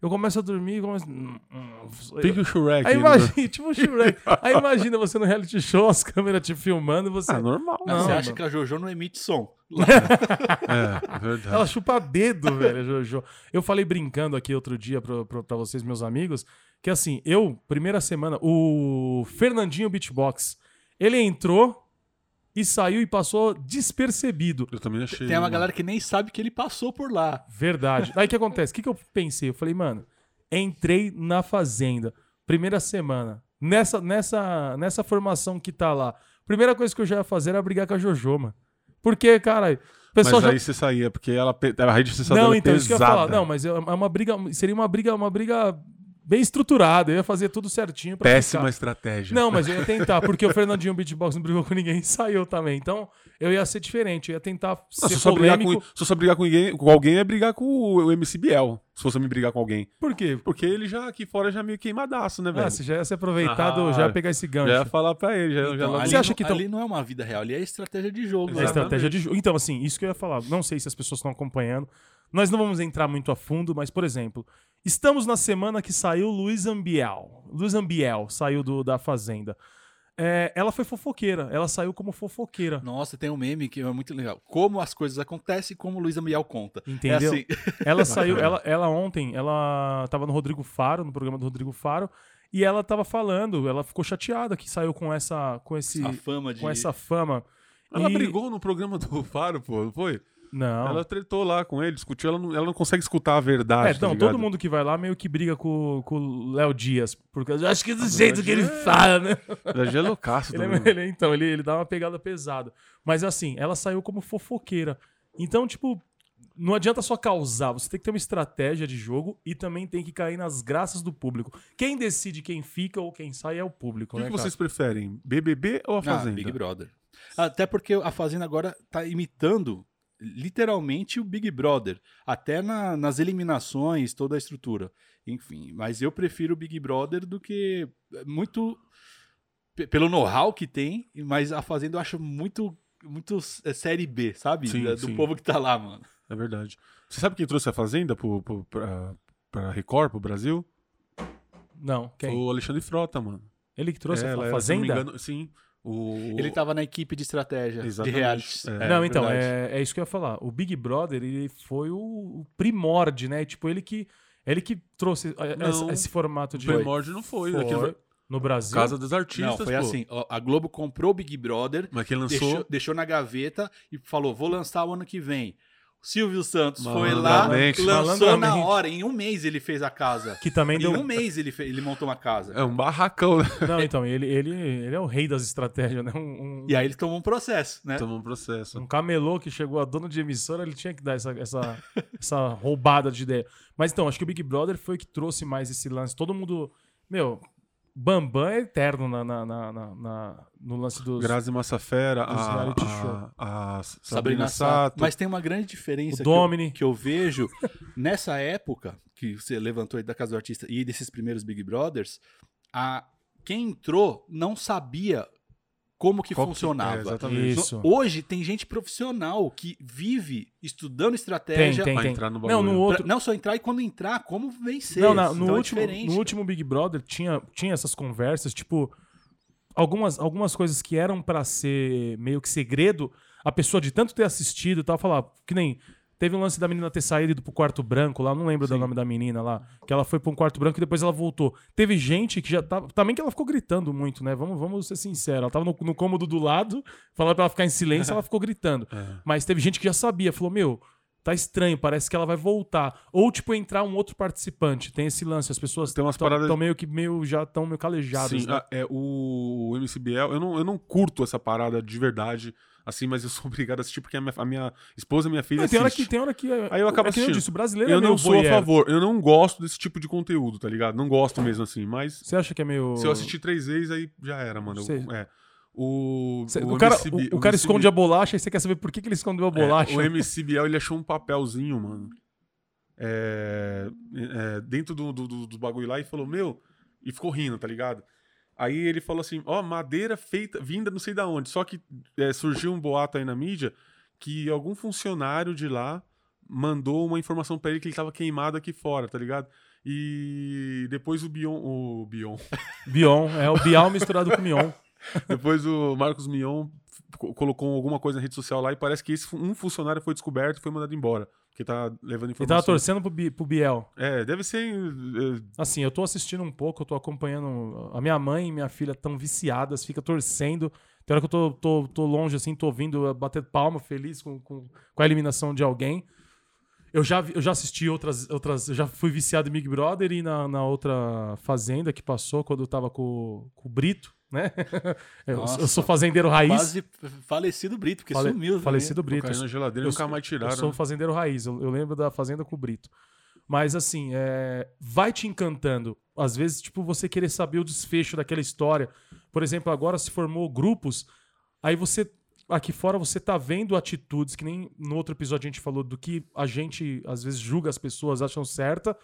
Eu começo a dormir e começo. hum, hum, Pique o Shrek. Aí né? imagina, tipo o Shrek. Aí imagina você no reality show, as câmeras te filmando e você. Ah, normal. Não, Você acha que a Jojo não emite som? É, verdade. Ela chupa dedo, velho, Jojo. Eu falei brincando aqui outro dia pra, pra, pra vocês, meus amigos, que assim, eu, primeira semana, o Fernandinho Beatbox, ele entrou e saiu e passou despercebido. Eu também achei. Tem uma mano. galera que nem sabe que ele passou por lá. Verdade. Aí o que acontece? O que, que eu pensei? Eu falei, mano, entrei na fazenda, primeira semana, nessa, nessa, nessa formação que tá lá. Primeira coisa que eu já ia fazer era brigar com a Jojo, mano. Porque, cara, o Mas pessoal já aí você saía, porque ela, a rede sensacional Não, é então, isso que eu ia falar. pesada. Não, mas é uma briga. Seria uma briga, uma briga bem estruturada. Eu ia fazer tudo certinho pra Péssima ficar. estratégia. Não, mas eu ia tentar, porque o Fernandinho Beatbox não brigou com ninguém e saiu também. Então, eu ia ser diferente. Eu ia tentar Não, ser se só brigar polêmico. com, se só brigar com, ninguém, com alguém é brigar com o, MC Biel. Se fosse me brigar com alguém. Por quê? Porque ele já aqui fora já é meio queimadaço, né, velho? Ah, você já ia ser aproveitado, Ah, já ia pegar esse gancho. já ia falar pra ele. Já, já Então, logo- ali, Você acha não, que tão- ali não é uma vida real, ali é estratégia de jogo. É né? estratégia de jogo. Então, assim, isso que eu ia falar. Não sei se as pessoas estão acompanhando. Nós não vamos entrar muito a fundo, mas, por exemplo, estamos na semana que saiu Luiz Ambiel. Luiz Ambiel saiu do, da Fazenda. É, ela foi fofoqueira. Ela saiu como fofoqueira. Nossa, tem um meme que é muito legal. Como as coisas acontecem e como o Luiz Amiel conta. Entendeu? É assim. Ela saiu, ela, ela ontem, ela tava no Rodrigo Faro, no programa do Rodrigo Faro, e ela tava falando, ela ficou chateada que saiu com essa, com esse, fama de. com essa fama. Ela E- brigou no programa do Faro, pô, não foi? Não. Ela tretou lá com ele, discutiu, ela não, ela não consegue escutar a verdade. É, tá então, ligado? todo mundo que vai lá meio que briga com, com o Léo Dias. Porque eu acho que é do jeito que ele fala, né? Ela já é loucaço Ele, é- também. ele- então, ele, ele dá uma pegada pesada. Mas assim, ela saiu como fofoqueira. Então, tipo, não adianta só causar. Você tem que ter uma estratégia de jogo e também tem que cair nas graças do público. Quem decide quem fica ou quem sai é o público, O que, né, que cara? vocês preferem? BBB ou a Ah, Fazenda? Big Brother. Até porque a Fazenda agora tá imitando literalmente o Big Brother. Até na- nas eliminações, toda a estrutura. Enfim, mas eu prefiro o Big Brother do que muito pe- pelo know-how que tem, mas a Fazenda eu acho muito muito é, série B, sabe? Sim, do sim. povo que tá lá, mano. É verdade. Você sabe quem trouxe a Fazenda pro, pro, pra, pra Record, pro Brasil? Não, quem? Foi o Alexandre Frota, mano. Ele que trouxe É, a era, Fazenda? engano, sim. O, Ele tava na equipe de estratégia, Exatamente, de reality. é. não, então, é, é isso que eu ia falar. O Big Brother, ele foi o, o primórdio, né? Tipo, ele que, ele que trouxe Não, esse, esse formato de... O primórdio não foi. Foi. Aquilo- No Brasil? Casa dos Artistas, Não, foi pô. assim, a Globo comprou o Big Brother, Mas quem lançou... deixou, deixou na gaveta e falou: vou lançar o ano que vem. Silvio Santos foi lá, lançou na hora. Em um mês ele fez a casa. Que também Em deu... um mês ele, fe- ele montou uma casa. É um barracão, né? Não, então, ele, ele, ele é o rei das estratégias, né? Um, um, E aí ele tomou um processo, né? Tomou um processo. um camelô que chegou a dono de emissora, ele tinha que dar essa, essa, essa roubada de ideia. Mas então, acho que o Big Brother foi o que trouxe mais esse lance. Todo mundo... Meu, Bambam é eterno na, na, na- na- na- no lance dos... Grazi Massafera, dos a, reality a, show. a Sabrina, Sabrina Sato. Mas tem uma grande diferença O que eu, que eu vejo nessa época que você levantou aí da Casa do Artista e desses primeiros Big Brothers, a, quem entrou não sabia como que Qual que- funcionava. é, exatamente. Isso. Hoje tem gente profissional que vive estudando estratégia. tem, Pra tem. entrar no Não, bagulho. no pra outro... não só entrar e quando entrar, como vencer. Não, na- no, Então é último, diferente, no último Big Brother tinha, tinha essas conversas, tipo, algumas, algumas coisas que eram pra ser meio que segredo, a pessoa de tanto ter assistido e tal, falar, que nem. Teve um lance da menina ter saído ido pro quarto branco lá, não lembro do nome da menina lá, que ela foi pra um quarto branco e depois ela voltou. Teve gente que já tava. Também que ela ficou gritando muito, né? Vamos, vamos ser sinceros. Ela tava no, no cômodo do lado, falando pra ela ficar em silêncio, ela ficou gritando. É. Mas teve gente que já sabia, falou: Meu, tá estranho, parece que ela vai voltar. Ou, tipo, entrar um outro participante. Tem esse lance, as pessoas estão paradas- meio que meio, já estão meio calejadas. Sim, né? ah, é, o MCBL, eu não, eu não curto essa parada de verdade, assim, mas eu sou obrigado a assistir porque a minha, a minha esposa e minha filha Não, tem hora que tem hora que. Aí eu acabo é assistindo. disse, o brasileiro Eu é não sou a voyeur. favor, eu não gosto desse tipo de conteúdo, tá ligado? Não gosto mesmo assim, mas Você acha que é meio. se eu assistir três vezes, aí já era, mano. Eu- é. O, Cê- o, cara, MCB o, o cara MCB esconde a bolacha e você quer saber por que, que ele escondeu a bolacha. É, o MCBL, ele achou um papelzinho, mano. É, é, dentro do, do, do- do bagulho lá e falou, meu, e ficou rindo, tá ligado? Aí ele falou assim, ó, madeira feita, vinda não sei da onde. Só que é, surgiu um boato aí na mídia que algum funcionário de lá mandou uma informação pra ele que ele tava queimado aqui fora, tá ligado? E depois o Bion. O Bion. Bion, é o Bial misturado com o Mion. depois o Marcos Mion co- colocou alguma coisa na rede social lá e parece que esse, um funcionário foi descoberto e foi mandado embora. Porque tá levando Ele informação. tava torcendo pro, Bi- pro Biel. É, deve ser. eh, Assim, eu tô assistindo um pouco, eu tô acompanhando. A minha mãe e minha filha tão viciadas, fica torcendo. Tem hora que eu tô, tô, tô longe, assim, tô ouvindo bater palma, feliz com, com, com a eliminação de alguém. Eu já, eu já assisti outras, outras. Eu já fui viciado em Big Brother e na, na outra Fazenda que passou, quando eu tava com, com o Brito, né? eu, Nossa. eu sou fazendeiro raiz. Quase falecido Brito, porque Fale- sumiu. falecido também. Brito. caiu na geladeira e eu nunca sou- mais Eu tiraram. sou né? fazendeiro raiz, eu, eu lembro da fazenda com o Brito. Mas assim, é, vai te encantando. Às vezes, tipo, você querer saber o desfecho daquela história. Por exemplo, agora se formou grupos, aí você. Aqui fora você tá vendo atitudes, que nem no outro episódio a gente falou do que a gente às vezes julga as pessoas, acham certa,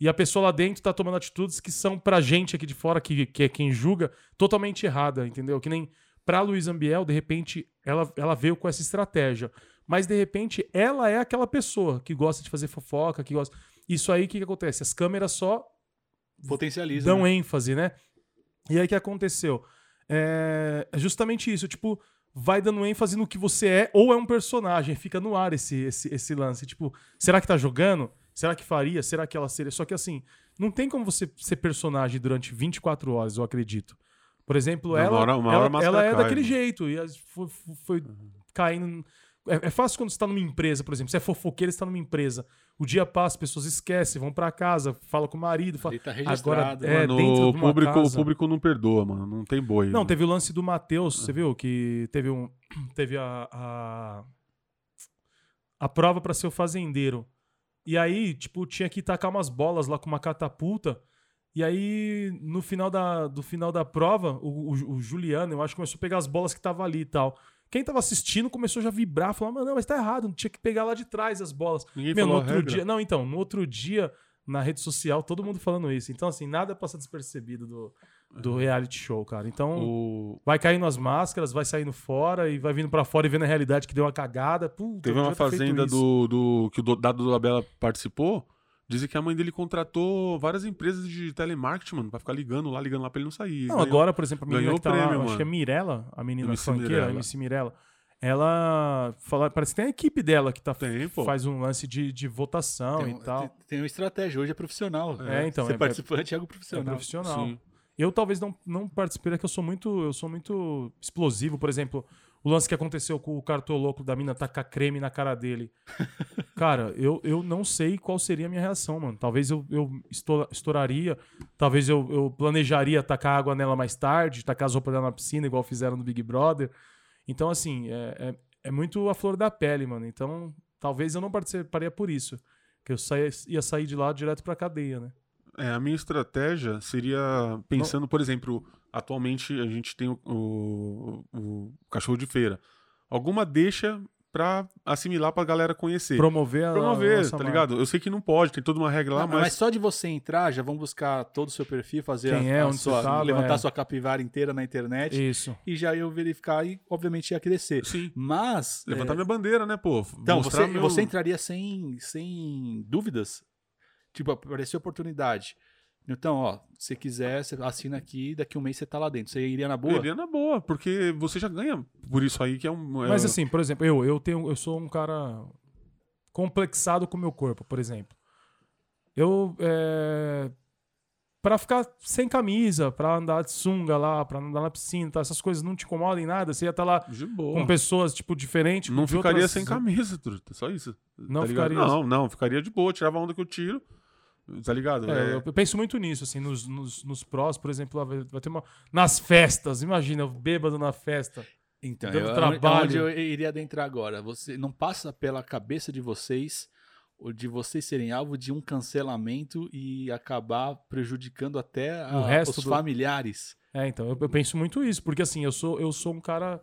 e a pessoa lá dentro tá tomando atitudes que são pra gente aqui de fora, que, que é quem julga, totalmente errada, entendeu? Que nem pra Luiz Ambiel, de repente, ela, ela veio com essa estratégia. Mas, de repente, ela é aquela pessoa que gosta de fazer fofoca, que gosta. Isso aí, o que, que acontece? As câmeras só Potencializa. dão né? ênfase, né? E aí o que aconteceu? É é justamente isso, tipo, vai dando ênfase no que você é ou é um personagem, fica no ar esse, esse, esse lance. Tipo, será que tá jogando? Será que faria? Será que ela seria? Só que assim, não tem como você ser personagem durante 24 horas, eu acredito. Por exemplo, Não, ela, uma hora- uma hora a ela, ela é cai, daquele mano. jeito. E foi, foi caindo. É, é fácil quando você tá numa empresa, por exemplo. Você é fofoqueiro, você tá numa empresa. O dia passa, as pessoas esquecem, vão pra casa, fala com o marido. Fala... Ele tá Agora, registrado. é, Mano, dentro o, de uma público, o casa. público não perdoa, mano. Não tem boi. Não, mano. teve o lance do Matheus, você viu? Que teve um. Teve a. A, a prova pra ser o fazendeiro. E aí, tipo, tinha que tacar umas bolas lá com uma catapulta. E aí, no final da, do final da prova, o, o- o Juliano, eu acho, começou a pegar as bolas que tava ali e tal. Quem tava assistindo começou já a vibrar, falar, mano, não, mas tá errado, não tinha que pegar lá de trás as bolas. Ninguém Meu, no outro dia. Não, então, no outro dia, na rede social, todo mundo falando isso. Então, assim, nada passa despercebido do, do reality show, cara. Então, O... vai caindo as máscaras, vai saindo fora e vai vindo pra fora e vendo a realidade que deu uma cagada. Puta, Teve uma fazenda do, do que o do- Dado da Bela participou. Dizem que a mãe dele contratou várias empresas de telemarketing, mano, pra ficar ligando lá, ligando lá pra ele não sair. Não, Ganhou- agora, por exemplo, a menina ganhou que tá o prêmio, lá, acho mano. que é Mirella, a menina MC funkeira, Mirella. MC Mirella. Ela fala, parece que tem a equipe dela que tá, Tem, faz um lance de, de votação Tem, e tal. tem, tem uma estratégia, hoje é profissional. É, então, Ser é- participante é algo É profissional. profissional. Sim. Eu talvez não, não participei, é que eu sou muito, eu sou muito explosivo. Por exemplo, o lance que aconteceu com o cartoloco da mina tacar creme na cara dele. Cara, eu, eu não sei qual seria a minha reação, mano. Talvez eu, eu esto- estouraria, talvez eu, eu planejaria tacar água nela mais tarde, tacar as roupas dela na piscina, igual fizeram no Big Brother. Então, assim, é, é, é muito a flor da pele, mano. Então, talvez eu não participaria por isso. Que eu saia, ia sair de lá direto pra cadeia, né? É, a minha estratégia seria pensando, por exemplo, atualmente a gente tem o, o- o cachorro de feira. Alguma deixa pra assimilar pra galera conhecer. Promover a Promover, nossa tá marca. ligado? Eu sei que não pode, tem toda uma regra lá, Não, mas, mas... só de você entrar, já vão buscar todo o seu perfil, fazer Quem a, é, a onde sua, você tava, levantar é. sua capivara inteira na internet Isso. e já iam verificar e, obviamente, ia crescer. sim. Mas. Levantar é, minha bandeira, né, pô? Então, você, meu- você entraria sem, sem dúvidas? Tipo, apareceu oportunidade. Então, ó, se quiser, você assina aqui, daqui um mês você tá lá dentro. Você iria na boa? Eu iria na boa, porque você já ganha por isso aí, que é um. é- Mas assim, por exemplo, eu, eu tenho, eu sou um cara complexado com o meu corpo, por exemplo. Eu é, para ficar sem camisa, pra andar de sunga lá, pra andar na piscina, tá, essas coisas não te incomodam em nada, você ia estar lá De boa. com pessoas tipo diferentes, Não ficaria outras- sem camisa, truta. Só isso. Não tá ficaria- Não, não, ficaria de boa, tirava a onda que eu tiro. Tá ligado? É, É, eu- eu penso muito nisso, assim, nos, nos, nos prós, por exemplo, lá vai, ter uma. Nas festas, imagina, eu bêbado na festa. Então, Dando eu, trabalho. onde eu iria adentrar agora. Você não passa pela cabeça de vocês o de vocês serem alvo de um cancelamento e acabar prejudicando até a- O resto os do- familiares. É, então, eu, eu penso muito isso, porque assim, eu sou, eu sou um cara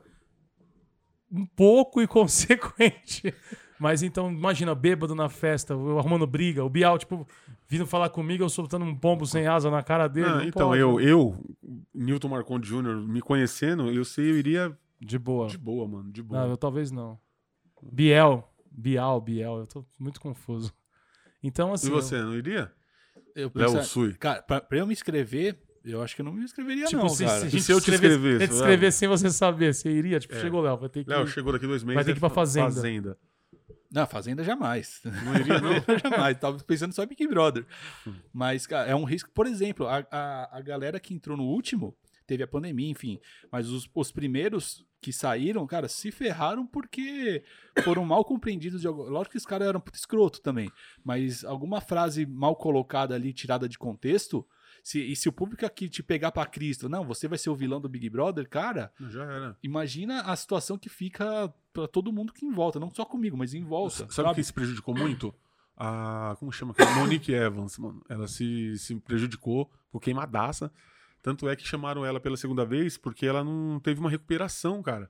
um pouco inconsequente. Mas então, imagina, bêbado na festa, eu arrumando briga, o Bial, tipo, vindo falar comigo, eu soltando um pombo sem asa na cara dele. Não, não então, pode. eu, eu, Newton Marconde Jr., me conhecendo, eu sei, eu iria De boa. de boa, mano, de boa. Não, eu talvez não. Biel, Bial, Biel, eu tô muito confuso. Então, assim. E você, não iria? Eu Léo pensa- Sui. Cara, pra, pra eu me inscrever, eu acho que eu não me inscreveria, Tipo, não, se, cara. se E se eu te escrever- escrevesse, gente Léo? escrever sem você saber, você iria? Tipo, É. chegou, Léo, vai ter que. Léo, chegou daqui dois meses. Vai ter que ir pra Fazenda. Fazenda. Não, Fazenda jamais. Não iria, não? jamais. Tava pensando só em Big Brother. Mas, cara, é um risco. Por exemplo, a, a, a galera que entrou no último, teve a pandemia, enfim. Mas os, os primeiros que saíram, cara, se ferraram porque foram mal compreendidos. De. Lógico que os caras eram puto escroto também. Mas alguma frase mal colocada ali, tirada de contexto. Se, e se o público aqui te pegar pra Cristo, não, você vai ser o vilão do Big Brother, cara, Já era. imagina a situação que fica pra todo mundo que em volta, não só comigo, mas em volta. Sabe, quem se prejudicou muito? A. Como chama? aquela? Monique Evans, mano. Ela se, se prejudicou por queimadaça. Tanto é que chamaram ela pela segunda vez porque ela não teve uma recuperação, cara.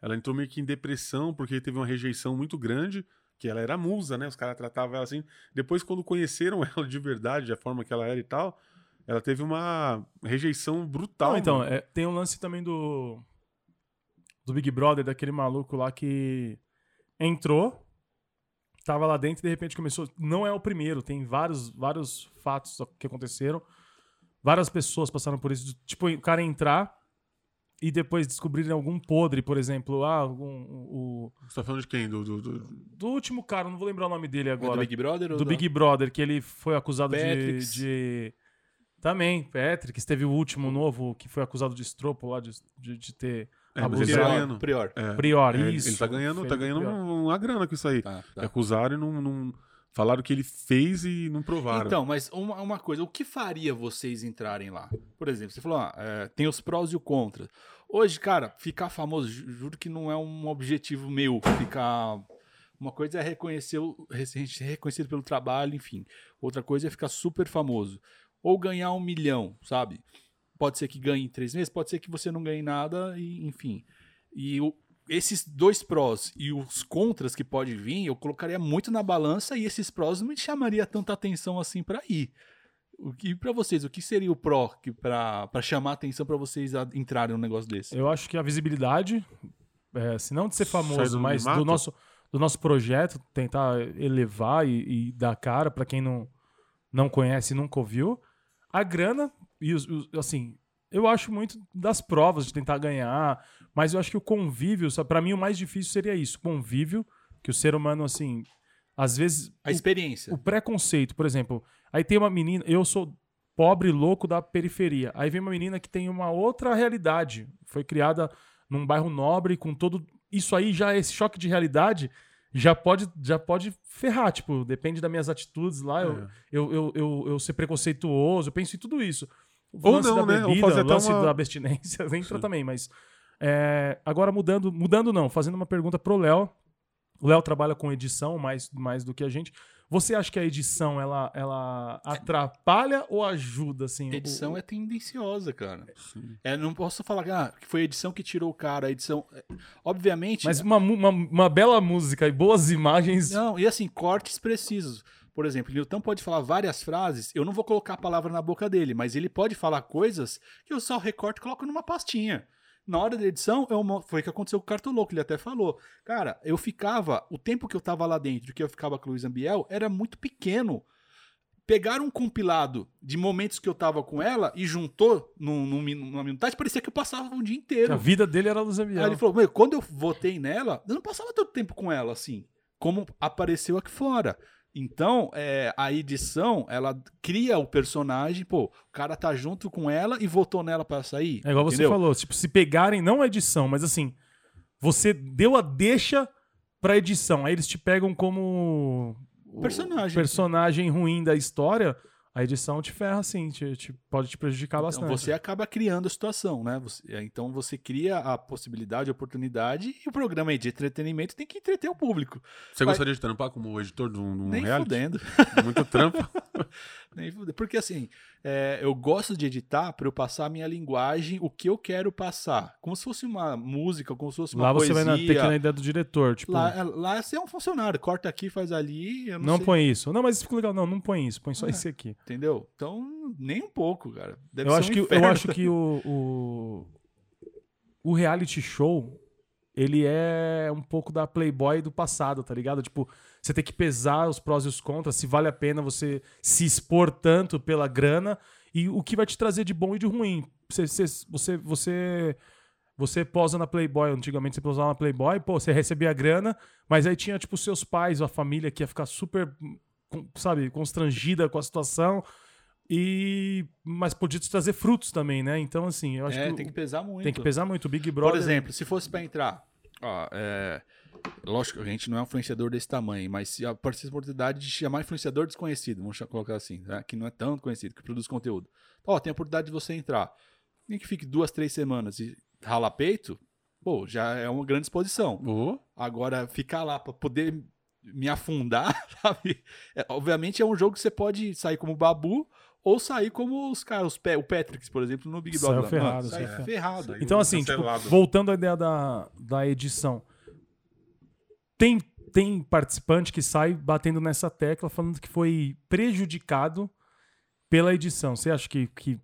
Ela entrou meio que em depressão porque teve uma rejeição muito grande. Que ela era musa, né? Os caras tratavam ela assim. Depois, quando conheceram ela de verdade, a forma que ela era e tal, ela teve uma rejeição brutal. Não, então, é, tem um lance também do. Do Big Brother, daquele maluco lá que entrou, tava lá dentro e de repente começou. Não é o primeiro, tem vários, vários fatos que aconteceram. Várias pessoas passaram por isso. Tipo, o cara entrar e depois descobrirem algum podre, por exemplo. Ah, algum, o, Você tá falando de quem? Do, do, do- do último cara, não vou lembrar o nome dele Do agora. Big Brother? ou do Big Brother, que ele foi acusado de, de. Também, Patrick, teve o último novo que foi acusado de estropo lá, de, de, de ter É, mas abusado. ele tá Prior. ganhando. Prior. É, Prior, é, isso. Ele tá ganhando, tá ganhando Prior. uma grana com isso aí. Tá, tá. Acusaram e não, não- Falaram que ele fez e não provaram. Então, mas uma, uma coisa, o que faria vocês entrarem lá? Por exemplo, você falou, ah, é, tem os prós e o contra. Hoje, cara, ficar famoso, ju- juro que não é um objetivo meu, ficar... Uma coisa é reconhecer, ser reconhecido pelo trabalho, enfim. Outra coisa é ficar super famoso. Ou ganhar um milhão, sabe? Pode ser que ganhe em três meses, pode ser que você não ganhe nada, e, enfim. E o- esses dois prós e os contras que pode vir, eu colocaria muito na balança e esses prós não me chamaria tanta atenção assim pra ir. O que para vocês, o que seria o pró que para chamar atenção pra vocês a- entrarem num negócio desse? Eu acho que a visibilidade, é, se não de ser famoso, do mas do nosso, do nosso projeto, tentar elevar e, e dar cara pra quem não, não conhece e nunca ouviu. A grana, e os, os- assim, eu acho muito das provas de tentar ganhar, mas eu acho que o convívio, pra mim o mais difícil seria isso, convívio, que o ser humano, assim, às vezes A experiência. o preconceito, por exemplo, aí tem uma menina, eu sou pobre louco da periferia. Aí vem uma menina que tem uma outra realidade, foi criada num bairro nobre com todo isso aí já esse choque de realidade já pode já pode ferrar, tipo, depende das minhas atitudes lá, eu, É. eu, eu, eu, eu ser preconceituoso, eu penso em tudo isso. O Ou não, da né? Ou bebida, fazer o até lance uma- da abstinência entra Sim. também, mas é, agora mudando, mudando não, fazendo uma pergunta pro Léo. O Léo trabalha com edição mais, mais do que a gente. Você acha que a edição ela, ela atrapalha ou ajuda assim? A edição é tendenciosa, cara. É, não posso falar ah, que foi a edição que tirou o cara, a edição. é, Obviamente. Mas uma, mu- uma, uma bela música e boas imagens. Não, e assim, cortes precisos. Por exemplo, o Newton pode falar várias frases, eu não vou colocar a palavra na boca dele, mas ele pode falar coisas que eu só recorto e coloco numa pastinha. Na hora da edição, eu mo- foi o que aconteceu com o Cartoloco, ele até falou. Cara, eu ficava, o tempo que eu tava lá dentro, que eu ficava com o Luiz Ambiel, era muito pequeno. Pegaram um compilado de momentos que eu tava com ela e juntou num, num, numa minutagem, parecia que eu passava um dia inteiro. A vida dele era Luz Aí Ambiel. ele falou, meu, quando eu votei nela, eu não passava tanto tempo com ela assim, como apareceu aqui fora. Então, é, a edição, ela cria o personagem, pô, o cara tá junto com ela e votou nela pra sair. É igual você entendeu? falou, tipo, se pegarem, não a edição, mas assim, você deu a deixa pra edição, aí eles te pegam como Personagem. personagem ruim da história, a edição te ferra assim, te, te- pode te prejudicar Então, bastante. você acaba criando a situação, né? Você- é, então você cria a possibilidade, a oportunidade e o programa de entretenimento tem que entreter o público. Você Vai- gostaria de trampar como editor de um, de um Nem reality? fudendo. Muito trampo. Nem. Porque assim, é, eu gosto de editar para eu passar a minha linguagem, o que eu quero passar. Como se fosse uma música, como se fosse uma Lá você poesia. vai na, ter que ir na ideia do diretor, tipo, Lá, é- lá você é um funcionário, corta aqui, faz ali. Eu não sei, põe isso. Não, mas isso ficou legal. Não, não põe isso, põe só É. esse aqui. Entendeu? Então, nem um pouco, cara. Deve eu acho um que, eu inferno. acho que o, o, o reality show, ele é um pouco da Playboy do passado, tá ligado? Tipo, você tem que pesar os prós e os contras, se vale a pena você se expor tanto pela grana e o que vai te trazer de bom e de ruim. Você, você, você, você, posa na Playboy, antigamente você posava na Playboy, pô, você recebia a grana, mas aí tinha, tipo, seus pais, a família que ia ficar super, sabe, constrangida com a situação. E mas podia te trazer frutos também, né? Então assim, eu acho É, que, tem que pesar muito. tem que pesar muito o Big Brother. Por exemplo, se fosse pra entrar, ó, é, lógico que a gente não é um influenciador desse tamanho, mas se aparecesse a oportunidade de chamar influenciador desconhecido, vamos colocar assim, né, que não é tão conhecido, que produz conteúdo. Ó, tem a oportunidade de você entrar. Nem que fique duas, três semanas e rala peito, pô, já é uma grande exposição. Ô, Agora, ficar lá pra poder me afundar, sabe? É, obviamente é um jogo que você pode sair como babu ou sair como os caras, os Pe- o Patrick, por exemplo, no Big Saiu Brother. lá. ferrado, Mano, saiu ferrado. Saiu. Então, assim, tipo, voltando à ideia da, da edição. Tem, tem participante que sai batendo nessa tecla, falando que foi prejudicado pela edição. Você acha que, que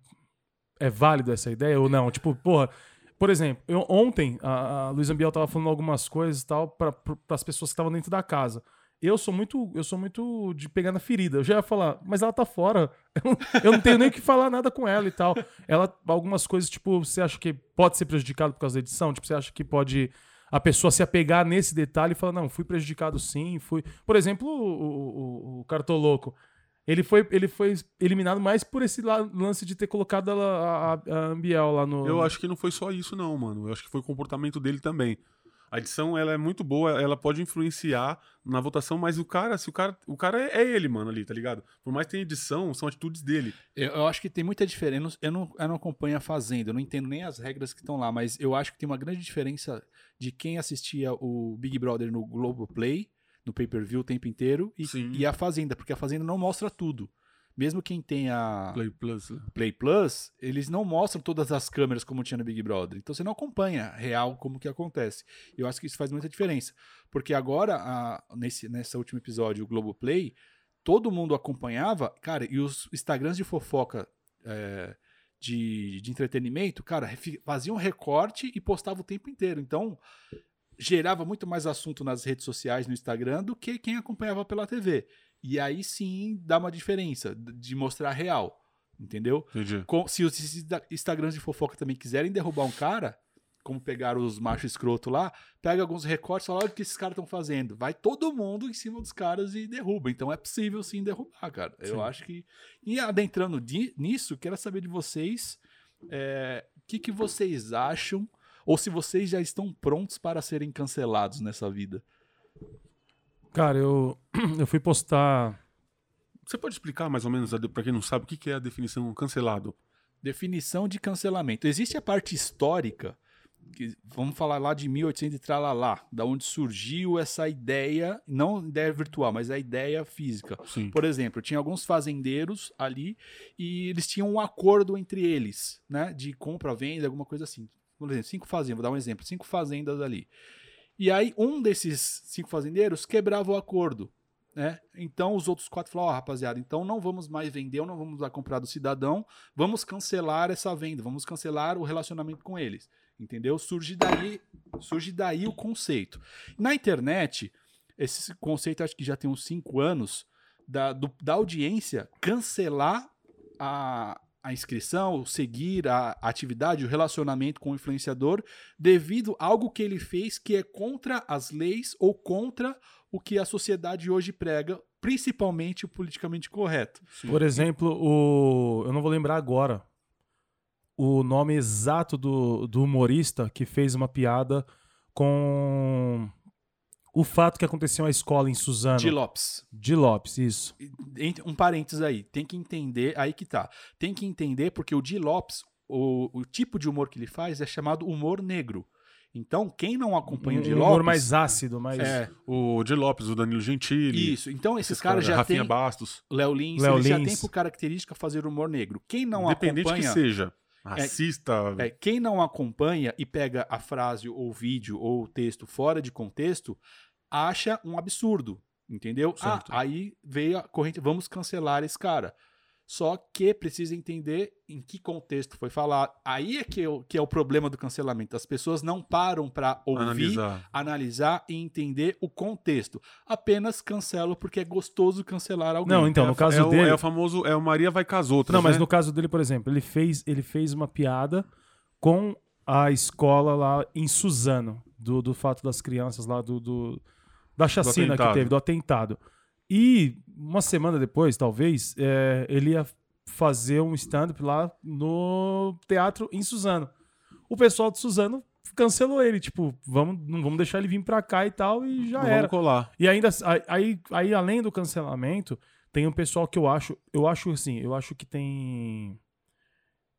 é válido essa ideia ou não? Tipo, porra. Por exemplo, eu- ontem a, a Luísa Biel tava falando algumas coisas e tal para as pessoas que estavam dentro da casa. Eu sou muito, eu sou muito de pegar na ferida. Eu já ia falar, mas ela tá fora. Eu não, eu não tenho nem que falar nada com ela e tal. Ela, algumas coisas, tipo, você acha que pode ser prejudicado por causa da edição? Tipo, você acha que pode a pessoa se apegar nesse detalhe e falar, não, fui prejudicado sim, fui. Por exemplo, o, o, o Cartoloco. Ele foi, ele foi eliminado mais por esse la- lance de ter colocado a, a, a Ambiel lá no. Eu acho que não foi só isso, não, mano. Eu acho que foi o comportamento dele também. A edição, ela é muito boa, ela pode influenciar na votação, mas o cara, se o cara, o cara é, é ele, mano, ali, tá ligado? Por mais que tenha edição, são atitudes dele. Eu, eu acho que tem muita diferença. Eu não, eu, não, acompanho a Fazenda, eu não entendo nem as regras que estão lá, mas eu acho que tem uma grande diferença de quem assistia o Big Brother no Globoplay, no pay-per-view o tempo inteiro, e, e a Fazenda, porque a Fazenda não mostra tudo. Mesmo quem tem a Play Plus. né? Play Plus, eles não mostram todas as câmeras como tinha no Big Brother. Então você não acompanha real como que acontece. Eu acho que isso faz muita diferença. Porque agora, a- nesse nessa último episódio, o Globoplay, todo mundo acompanhava, cara, e os Instagrams de fofoca é, de, de entretenimento, cara, faziam recorte e postavam o tempo inteiro. Então, gerava muito mais assunto nas redes sociais, no Instagram, do que quem acompanhava pela TV. E aí sim dá uma diferença de mostrar real. Entendeu? Com- se os Insta- Instagrams de fofoca também quiserem derrubar um cara, como pegaram os machos escroto lá, pega alguns recortes e fala, olha o que esses caras estão fazendo. Vai todo mundo em cima dos caras e derruba. Então é possível sim derrubar, cara. Eu Sim. acho que. E adentrando nisso, quero saber de vocês é, o que, que vocês acham, ou se vocês já estão prontos para serem cancelados nessa vida. Cara, eu, eu fui postar. Você pode explicar mais ou menos, a de- pra quem não sabe, o que que é a definição cancelado? Definição de cancelamento. Existe a parte histórica, que, vamos falar lá de 1800 e tralalá, da onde surgiu essa ideia, não ideia virtual, mas a ideia física. Sim. Por exemplo, tinha alguns fazendeiros ali e eles tinham um acordo entre eles, né, de compra, venda, alguma coisa assim. Por exemplo, cinco fazendas, vou dar um exemplo, cinco fazendas ali. E aí um desses cinco fazendeiros quebrava o acordo, né? Então os outros quatro falaram, ó, rapaziada, então não vamos mais vender, ou não vamos dar comprar do cidadão, vamos cancelar essa venda, vamos cancelar o relacionamento com eles, entendeu? Surge daí, surge daí o conceito. Na internet, esse conceito acho que já tem uns cinco anos da, do- da audiência cancelar a, a inscrição, o seguir a, atividade, o relacionamento com o influenciador, devido a algo que ele fez que é contra as leis ou contra o que a sociedade hoje prega, principalmente o politicamente correto. Por exemplo, o. Eu não vou lembrar agora. O nome exato do, do humorista que fez uma piada com o fato que aconteceu na escola em Suzano. De Lopes. De Lopes, isso. Um parênteses aí, tem que entender, aí que tá. Tem que entender porque o Di Lopes, o, o tipo de humor que ele faz é chamado humor negro. Então, quem não acompanha o um Lopes. humor mais ácido, mais. É, O Di Lopes, o Danilo Gentili. isso. Então, esses esses caras já Rafinha têm. Bastos. Léo Lins, Léo eles já Lins. têm por característica fazer humor negro. Quem não Independente acompanha. que seja. Racista. É, quem não acompanha e pega a frase ou vídeo ou o texto fora de contexto, acha um absurdo, entendeu? Certo. Ah, aí veio a corrente, vamos cancelar esse cara. Só que precisa entender em que contexto foi falado. Aí é que, é o- que é o problema do cancelamento. As pessoas não param pra ouvir, Analisar. analisar e entender o contexto. Apenas cancelam porque é gostoso cancelar alguém. Não, então, é, no caso é o, dele. É o famoso, é o Maria vai com as outras, Não, mas né? no caso dele, por exemplo, ele fez, ele fez uma piada com a escola lá em Suzano, do, do fato das crianças lá, do, do- da chacina que atentado. teve, do atentado. E uma semana depois, talvez, é, ele ia fazer um stand-up lá no teatro em Suzano. O pessoal de Suzano cancelou ele, tipo, vamos, não vamos deixar ele vir pra cá e tal, e já Não era. vamos colar. E ainda aí, aí além do cancelamento, tem um pessoal que eu acho, eu acho assim, eu acho que tem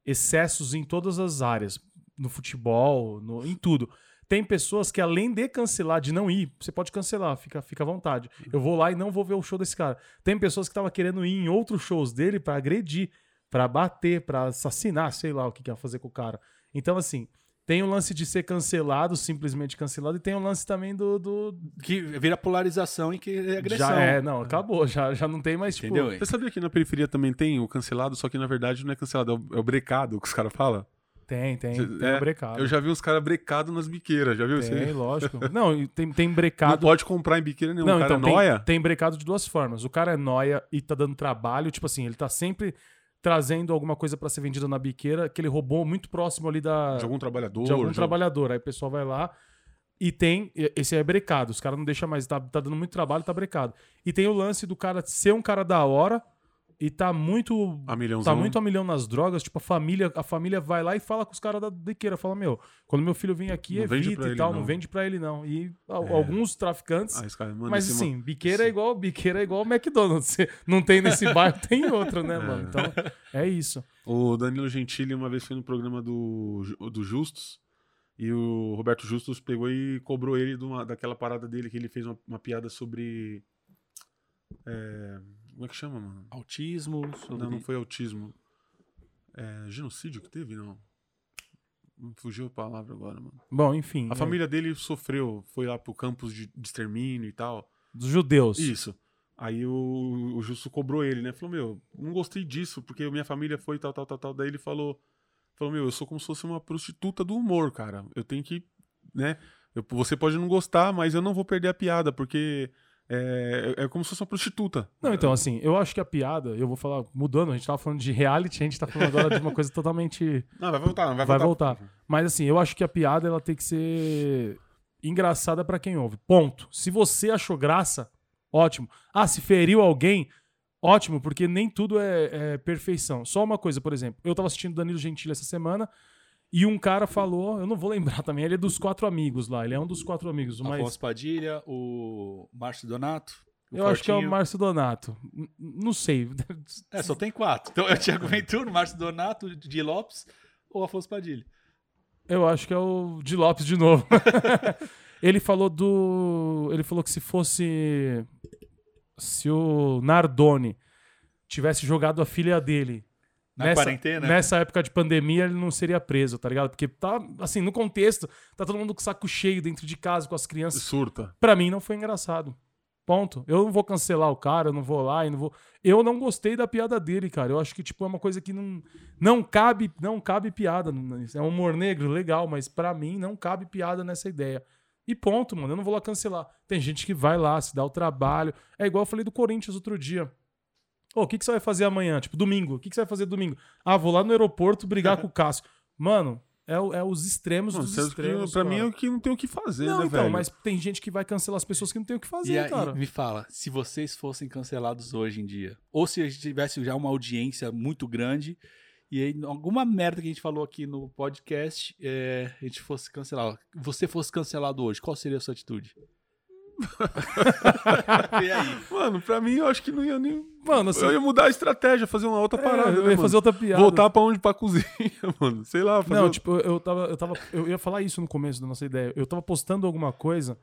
excessos em todas as áreas, no futebol, no, em tudo. Tem pessoas que além de cancelar, de não ir, você pode cancelar, fica, fica à vontade. Eu vou lá e não vou ver o show desse cara. Tem pessoas que estavam querendo ir em outros shows dele pra agredir, pra bater, pra assassinar, sei lá o que que ia fazer com o cara. Então assim, tem o lance de ser cancelado, simplesmente cancelado, e tem o lance também do, do Que vira polarização e que é agressão. já é, não, acabou, já, já não tem mais, tipo... Entendeu? Você sabia que na periferia também tem o cancelado, só que na verdade não é cancelado, é o, é o brecado que os caras falam? Tem, tem, Cê- tem é, brecado. Eu já vi uns caras brecados nas biqueiras, já viu? Tem, Você lógico. Não, tem, tem não brecado... pode comprar em biqueira nenhuma. Não, o cara então, é tem, noia. tem brecado de duas formas. O cara é noia e tá dando trabalho, tipo assim, ele tá sempre trazendo alguma coisa pra ser vendida na biqueira que ele roubou muito próximo ali da... De algum trabalhador. de algum de- trabalhador. Aí o pessoal vai lá e tem. Esse aí é brecado. Os caras não deixam mais. Tá, tá dando muito trabalho, tá brecado. E tem o lance do cara ser um cara da hora e tá muito. A milhãozão. Tá muito a milhão nas drogas. Tipo, a família, a família vai lá e fala com os caras da biqueira. Fala, meu, quando meu filho vem aqui, Não vende evita e tal. não. Não vende pra ele, não. E É. alguns traficantes. Ah, esse cara, mano, mas assim, biqueira é igual biqueira é igual McDonald's. Não tem nesse bairro, tem em outro, né, mano? Então, é isso. O Danilo Gentili uma vez foi no programa do, do Justus e o Roberto Justus pegou e cobrou ele de uma- daquela parada dele que ele fez uma, uma piada sobre. é, como é que chama, mano? Autismo, sobre... Não, não foi autismo. É, genocídio que teve, não. Fugiu a palavra agora, mano. Bom, enfim. A é, família dele sofreu, foi lá pro campus de, de extermínio e tal. dos judeus. Isso. Aí o, o Justo cobrou ele, né? Falou, meu, não gostei disso, porque minha família foi tal, tal, tal, tal. Daí ele falou, falou, meu, eu sou como se fosse uma prostituta do humor, cara. Eu tenho que, né? eu- você pode não gostar, mas eu não vou perder a piada, porque é, é como se fosse uma prostituta. Não, então, assim, eu acho que a piada, eu vou falar, mudando, a gente tava falando de reality, a gente tá falando agora de uma coisa totalmente. Não, vai voltar, vai, Vai voltar. voltar. Mas assim, eu acho que a piada ela tem que ser engraçada pra quem ouve. Ponto. Se você achou graça, ótimo. Ah, se feriu alguém, ótimo, porque nem tudo é, é perfeição. Só uma coisa, por exemplo, eu tava assistindo Danilo Gentili essa semana e um cara falou, eu não vou lembrar também, ele é dos quatro amigos lá, ele é um dos quatro amigos, mas Afonso Padilha, o Márcio Donato. o eu acho que é o Fortinho. Márcio Donato. N- Não sei. É, só tem quatro. Então é o Thiago Ventura, Márcio Donato, Di Lopes ou Afonso Padilha. Eu acho que é o de Lopes de novo. ele falou do. Ele falou que se fosse. Se o Nardoni tivesse jogado a filha dele. Na quarentena? Nessa época de pandemia, ele não seria preso, tá ligado? Porque tá, assim, no contexto, tá todo mundo com o saco cheio dentro de casa com as crianças. Surta. Pra mim não foi engraçado. Ponto. Eu não vou cancelar o cara, eu não vou lá e não vou. Eu não gostei da piada dele, cara. Eu acho que tipo é uma coisa que não não cabe, não cabe piada. É um humor negro, legal, mas pra mim não cabe piada nessa ideia. E ponto, mano. Eu não vou lá cancelar. Tem gente que vai lá, se dá o trabalho. É igual eu falei do Corinthians outro dia. Ô, o que, que você vai fazer amanhã? Tipo, domingo. O que, que você vai fazer domingo? Ah, vou lá no aeroporto brigar com o Cássio. Mano, é, o- é os extremos Mano, dos que extremos. pra mim é o que não tem o que fazer, Não, né, então, velho? mas tem gente que vai cancelar as pessoas que não tem o que fazer, E aí, cara. me fala, se vocês fossem cancelados hoje em dia, ou se a gente tivesse já uma audiência muito grande, e aí alguma merda que a gente falou aqui no podcast, é, a gente fosse cancelado, você fosse cancelado hoje, qual seria a sua atitude? e aí? Mano, pra mim eu acho que não ia nem. Mano, assim, Eu ia mudar a estratégia, fazer uma outra é, parada. eu né, ia fazer mano? outra piada. Voltar pra onde? Pra cozinha, mano. Sei lá, fazer. Não, tipo, eu, eu tava, eu tava. Eu ia falar isso no começo da nossa ideia. Eu tava postando alguma coisa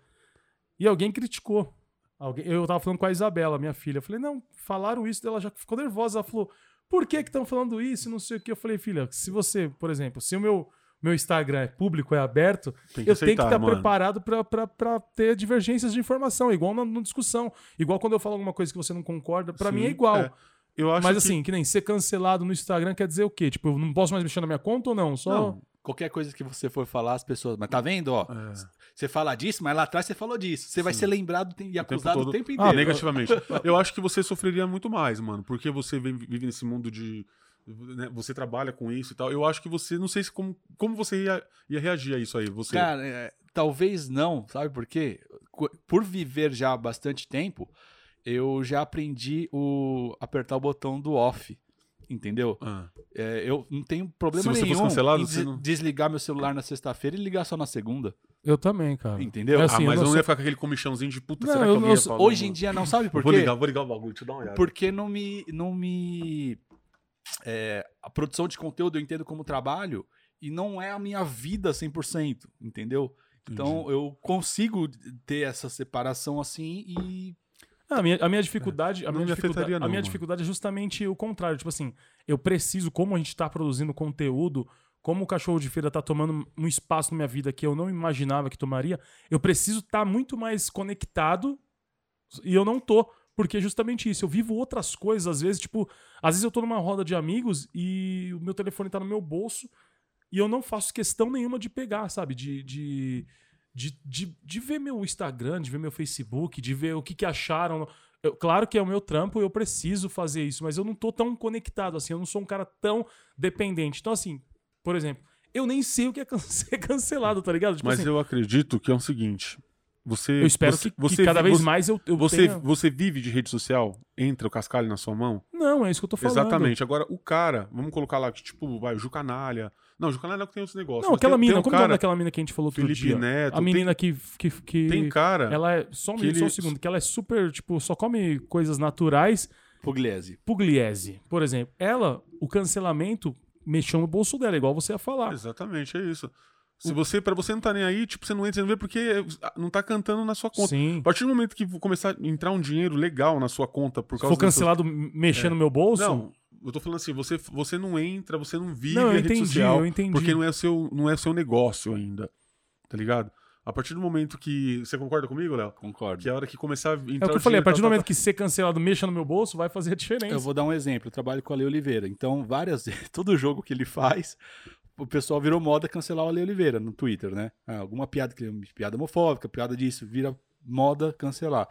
e alguém criticou. Alguém, eu tava falando com a Isabela, minha filha. Eu falei, não, falaram isso, ela já ficou nervosa. Ela falou, por que que estão falando isso? Não sei o que. Eu falei, filha, se você, por exemplo, se o meu, meu Instagram é público, é aberto, eu tenho que estar mano. preparado pra ter divergências de informação, igual na, na discussão. Igual quando eu falo alguma coisa que você não concorda, pra Sim, mim é igual. é. Eu acho Mas que... assim, que nem ser cancelado no Instagram quer dizer o quê? Tipo, eu não posso mais mexer na minha conta ou não? Só. Não, Qualquer coisa que você for falar, as pessoas. Mas tá vendo, ó? É. Você fala disso, mas lá atrás você falou disso. Você vai ser lembrado e tempo acusado todo. o tempo Ah, inteiro. negativamente. Eu acho que você sofreria muito mais, mano, porque você vive nesse mundo de. Né, você trabalha com isso e tal. Eu acho que você. Não sei se como, como você ia, ia reagir a isso aí. Você. Cara, é, talvez não, sabe por quê? Por viver já há bastante tempo, eu já aprendi o apertar o botão do off. Entendeu? Ah, É, eu não tenho problema Se você fosse nenhum cancelado, em você des- não- desligar meu celular na sexta-feira e ligar só na segunda. Eu também, cara. Entendeu? É ah, assim, mas eu não, não ia ficar com aquele comichãozinho de puta, Não, será que eu alguém não? Hoje em dia não sabe por Vou quê? ligar, vou ligar o bagulho, deixa eu dar uma olhada. Porque não me. Não me é, a produção de conteúdo eu entendo como trabalho e não é a minha vida 100%, entendeu? Então eu consigo ter essa separação assim e. Ah, a minha, a minha dificuldade, a Não minha, dificuldade, afetaria a não, minha dificuldade é justamente o contrário. Tipo assim, eu preciso, como a gente tá produzindo conteúdo, como o cachorro de feira tá tomando um espaço na minha vida que eu não imaginava que tomaria, eu preciso estar muito mais conectado e eu não tô. Porque é justamente isso, eu vivo outras coisas, às vezes, tipo, às vezes eu tô numa roda de amigos e o meu telefone tá no meu bolso e eu não faço questão nenhuma de pegar, sabe? De, de, de, de, de ver meu Instagram, de ver meu Facebook, de ver o que, que acharam. Eu- claro que é o meu trampo, eu preciso fazer isso, mas eu não tô tão conectado assim, eu não sou um cara tão dependente. Então, assim, por exemplo, eu nem sei o que é can- ser cancelado, tá ligado? Tipo Mas assim, eu acredito que é o seguinte. Você, eu espero você, que, que você- cada vez você- mais eu, eu Você, tenha... você vive de rede social? Entra o cascalho na sua mão? Não, é isso que eu tô falando. Exatamente. Agora, o cara, vamos colocar lá que, tipo, vai, o Jucanalha. Não, o Jucanalha não tem outros negócios. Não, aquela tem, mina, tem um como é cara, daquela mina que a gente falou outro Felipe dia? Neto. a menina que, que, que Tem, tem cara. ela é só um, que minuto, só um ele- segundo, que ela é super, tipo, só come coisas naturais. Pugliese. Pugliese, por exemplo, ela, o cancelamento mexeu no bolso dela, igual você ia falar. Exatamente, é isso. Se você, pra você não tá nem aí, tipo, você não entra, você não vê porque não tá cantando na sua conta. Sim. A partir do momento que começar a entrar um dinheiro legal na sua conta por Se causa for cancelado mexer no meu bolso, Não, eu tô falando assim, você, você não entra, você não vive Não, eu a rede entendi, social. eu entendi. Porque não é, seu, não é seu negócio ainda. Tá ligado? A partir do momento que. Você concorda comigo, Léo? Concordo. Que a hora que começar a entrar é o que eu falei, a partir do tá, tá, momento que ser cancelado mexa no meu bolso, vai fazer a diferença. Eu vou dar um exemplo. Eu trabalho com o Ale Oliveira. Então, várias vezes, todo jogo que ele faz, o pessoal virou moda cancelar o Ale Oliveira no Twitter, né? Ah, alguma piada, que- piada homofóbica, piada disso, vira moda cancelar.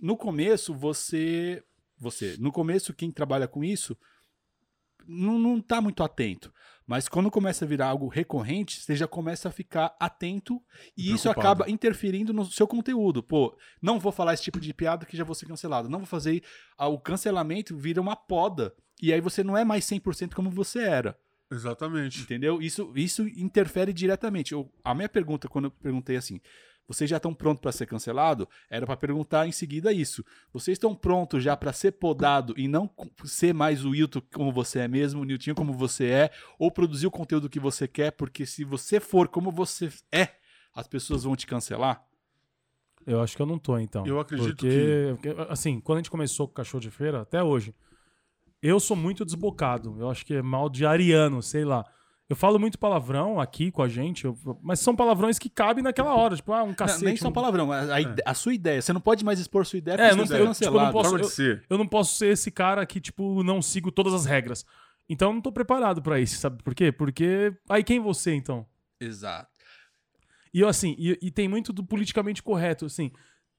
No começo, você. Você. No começo, quem trabalha com isso não, não tá muito atento. Mas quando começa a virar algo recorrente, você já começa a ficar atento e isso acaba interferindo no seu conteúdo. Pô, não vou falar esse tipo de piada que já vou ser cancelado. Não vou fazer. ah, O cancelamento vira uma poda. E aí você não é mais 100% como você era. Exatamente. Entendeu? Isso, isso interfere diretamente. Eu- a minha pergunta, quando eu perguntei assim, vocês já estão prontos para ser cancelado? Era para perguntar em seguida isso. Vocês estão prontos já para ser podado e não ser mais o Wilton como você é mesmo, o Nilton como você é, ou produzir o conteúdo que você quer? Porque se você for como você é, as pessoas vão te cancelar? Eu acho que eu não tô, então. Eu acredito porque, porque, assim, quando a gente começou com o cachorro de feira, até hoje, eu sou muito desbocado. Eu acho que é mal de ariano, sei lá. Eu falo muito palavrão aqui com a gente, eu- mas são palavrões que cabem naquela hora. Tipo, ah, um Não, cacete. nem só um- palavrão, a, a ide- a sua ideia. Você não pode mais expor sua ideia É, porque não- você eu, é tipo, eu não posso- eu- ser. eu não posso ser esse cara que, tipo, não sigo todas as regras. Então eu não tô preparado pra isso, sabe por quê? Porque aí quem você, então? Exato. E eu, assim, e, e tem muito do politicamente correto, assim.